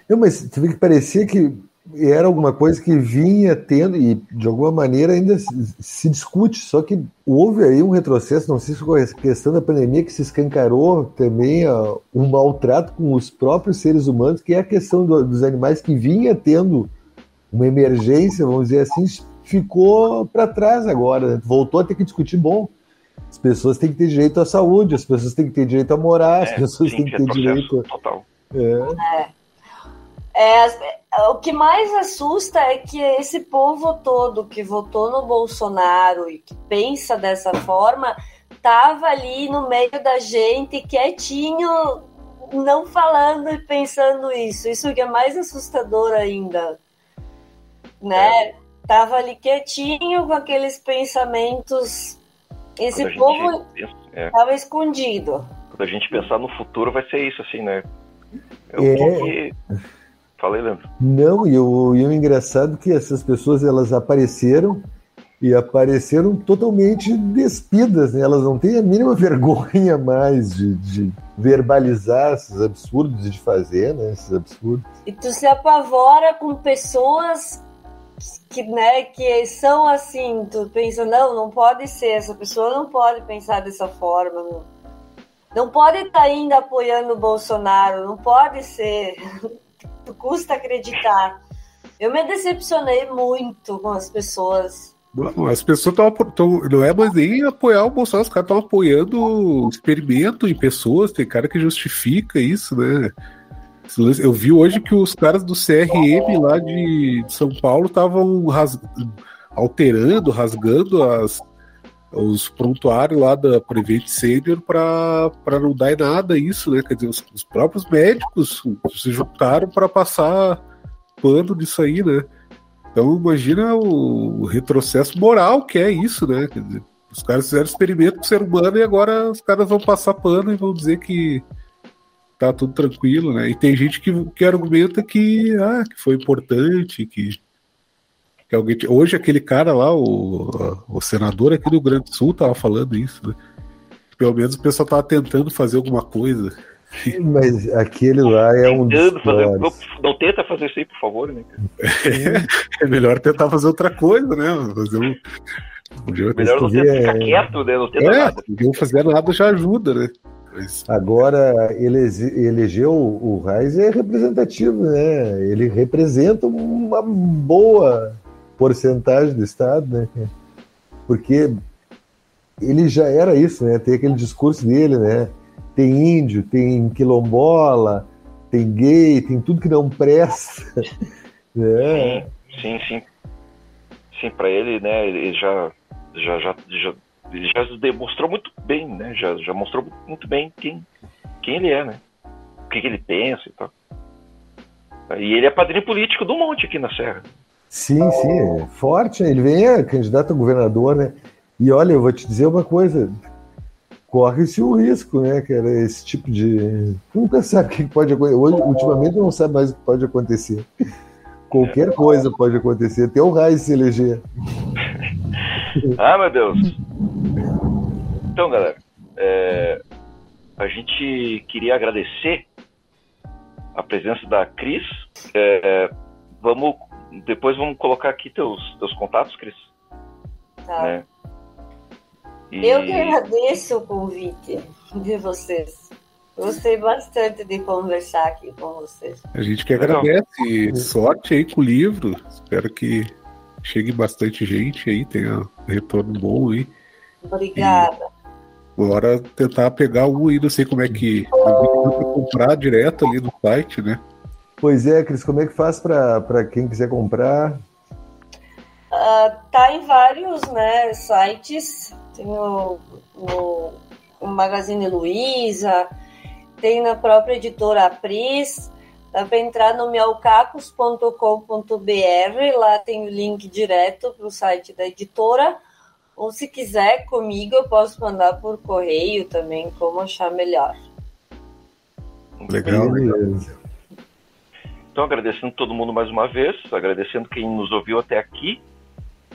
Não, mas você vê que parecia que era alguma coisa que vinha tendo, e de alguma maneira ainda se, se discute, só que houve aí um retrocesso, não sei se foi a questão da pandemia que se escancarou também ó, um maltrato com os próprios seres humanos, que é a questão do, dos animais que vinha tendo uma emergência, vamos dizer assim, ficou para trás agora, né? voltou a ter que discutir, bom, as pessoas têm que ter direito à saúde, as pessoas têm que ter direito a morar, as É, pessoas sim, têm que ter direito. Total. É. É, as- o que mais assusta é que esse povo todo que votou no Bolsonaro e que pensa dessa forma tava ali no meio da gente, quietinho, não falando e pensando isso. Isso que é mais assustador ainda, né? Tava ali quietinho com aqueles pensamentos. Esse gente povo é, tava escondido. quando a gente pensar no futuro, vai ser isso, assim, né? Eu É. tô aqui. Falei, Leandro. Não, e o, e o engraçado é que essas pessoas elas apareceram e apareceram totalmente despidas, né? Elas não têm a mínima vergonha mais de, de verbalizar esses absurdos e de fazer, né? Esses absurdos. E tu se apavora com pessoas que, né, que são assim, tu pensa, não, não pode ser, essa pessoa não pode pensar dessa forma, não, não pode estar ainda apoiando o Bolsonaro, não pode ser, custa acreditar. Eu me decepcionei muito com as pessoas. As pessoas estão. Não é mais nem apoiar o Bolsonaro, os caras estão apoiando experimento em pessoas, tem cara que justifica isso, né? Eu vi hoje que os caras do CRM lá de São Paulo estavam ras- alterando, rasgando as, os prontuários lá da Prevent Senior para não dar em nada isso, né? Quer dizer, os, os próprios médicos se juntaram para passar pano disso aí, né? Então imagina o, o retrocesso moral que é isso, né? Quer dizer, os caras fizeram experimento com o ser humano e agora os caras vão passar pano e vão dizer que tá tudo tranquilo, né? E tem gente que, que argumenta que, ah, que foi importante, que, que alguém. Hoje aquele cara lá, o, o senador aqui do Rio Grande do Sul, tava falando isso, né? Pelo menos o pessoal tava tentando fazer alguma coisa. Mas aquele lá é um fazer. Não, não tenta fazer isso aí, por favor, né? cara? É melhor tentar fazer outra coisa, né? Fazer um. Melhor não tu vê, tenta ficar é- quieto, né? Não tenta É, nada. não fazer nada já ajuda, né? Mas, Agora, elege- elegeu o Reis é representativo, né? Ele representa uma boa porcentagem do Estado, né? Porque ele já era isso, né? Tem aquele discurso dele, né? Tem índio, tem quilombola, tem gay, tem tudo que não presta. né? Sim, sim, sim. Sim, pra ele, né? Ele já, já, já, já, ele já demonstrou muito bem, né? Já, já mostrou muito bem quem, quem ele é, né? O que, que ele pensa e tal. E ele é padrinho político do monte aqui na Serra. Sim, sim, é forte. Ele vem é, candidato a governador, né? E olha, eu vou te dizer uma coisa. Corre-se o risco, né, cara? Esse tipo de. Nunca sabe o que pode acontecer. Hoje, ultimamente, não sabe mais o que pode acontecer. Qualquer coisa pode acontecer, até o Raiz se eleger. Ah, meu Deus. Então, galera, é, a gente queria agradecer a presença da Cris. É, vamos, depois vamos colocar aqui teus, teus contatos, Cris. Tá? né? E- Eu que agradeço o convite de vocês. Gostei bastante de conversar aqui com vocês. a gente que Legal. agradece. Sorte aí com o livro. Espero que chegue bastante gente aí, tenha retorno bom aí. Obrigada. Agora tentar pegar um aí, não sei como é que. eu comprar direto ali no site, né? Pois é, Cris, como é que faz para quem quiser comprar? Uh, tá em vários né, sites, tem no, no, no Magazine Luiza, tem na própria editora Apris, dá para entrar no miaucacos.com.br, lá tem o link direto para o site da editora, ou se quiser comigo eu posso mandar por correio também, como achar melhor. Legal, legal. Então, agradecendo todo mundo mais uma vez, agradecendo quem nos ouviu até aqui.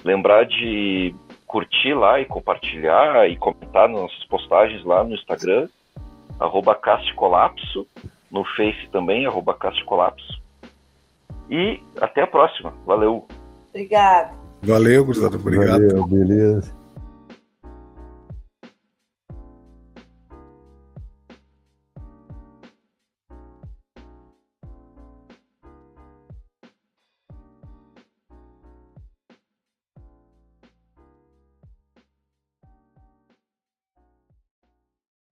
Lembrar de curtir lá e compartilhar e comentar nas nossas postagens lá no Instagram, arroba Colapso, no Face também, arroba Colapso. E até a próxima. Valeu. Obrigada. Valeu, Gustavo. Obrigado. Valeu, beleza.